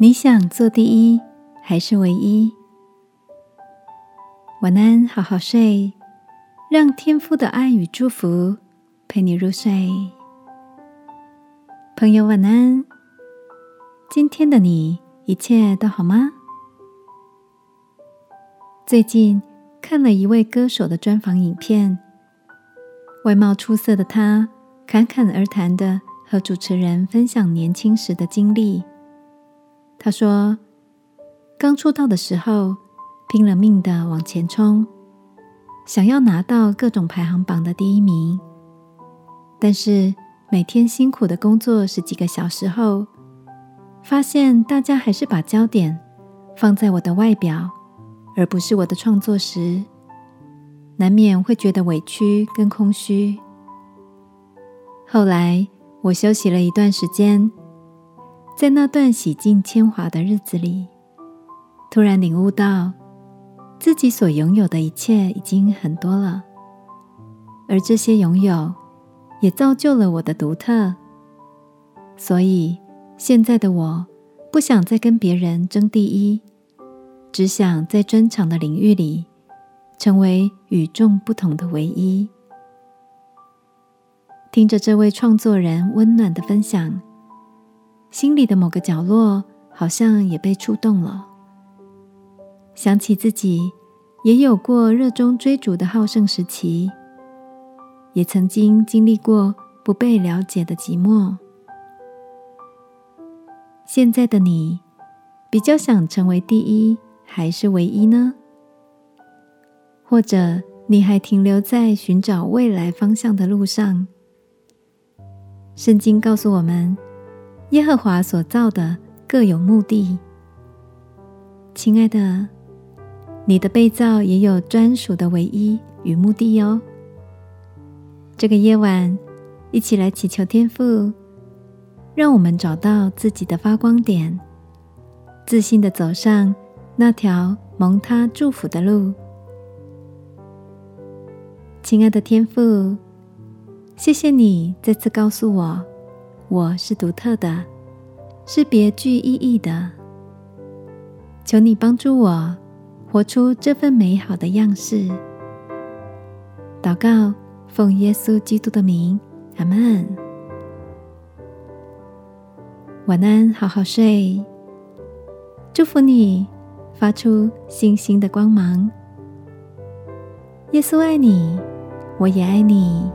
你想做第一还是唯一？晚安，好好睡，让天父的爱与祝福陪你入睡。朋友，晚安。今天的你一切都好吗？最近看了一位歌手的专访影片，外貌出色的他侃侃而谈的和主持人分享年轻时的经历。他说：“刚出道的时候，拼了命的往前冲，想要拿到各种排行榜的第一名。但是每天辛苦的工作十几个小时后，发现大家还是把焦点放在我的外表，而不是我的创作时，难免会觉得委屈跟空虚。后来我休息了一段时间。”在那段洗尽铅华的日子里，突然领悟到自己所拥有的一切已经很多了，而这些拥有也造就了我的独特。所以现在的我不想再跟别人争第一，只想在专长的领域里成为与众不同的唯一。听着这位创作人温暖的分享。心里的某个角落好像也被触动了，想起自己也有过热衷追逐的好胜时期，也曾经经历过不被了解的寂寞。现在的你，比较想成为第一还是唯一呢？或者你还停留在寻找未来方向的路上？圣经告诉我们。耶和华所造的各有目的，亲爱的，你的被造也有专属的唯一与目的哦。这个夜晚，一起来祈求天父，让我们找到自己的发光点，自信的走上那条蒙他祝福的路。亲爱的天父，谢谢你再次告诉我。我是独特的，是别具意义的。求你帮助我活出这份美好的样式。祷告，奉耶稣基督的名，阿门。晚安，好好睡。祝福你，发出星星的光芒。耶稣爱你，我也爱你。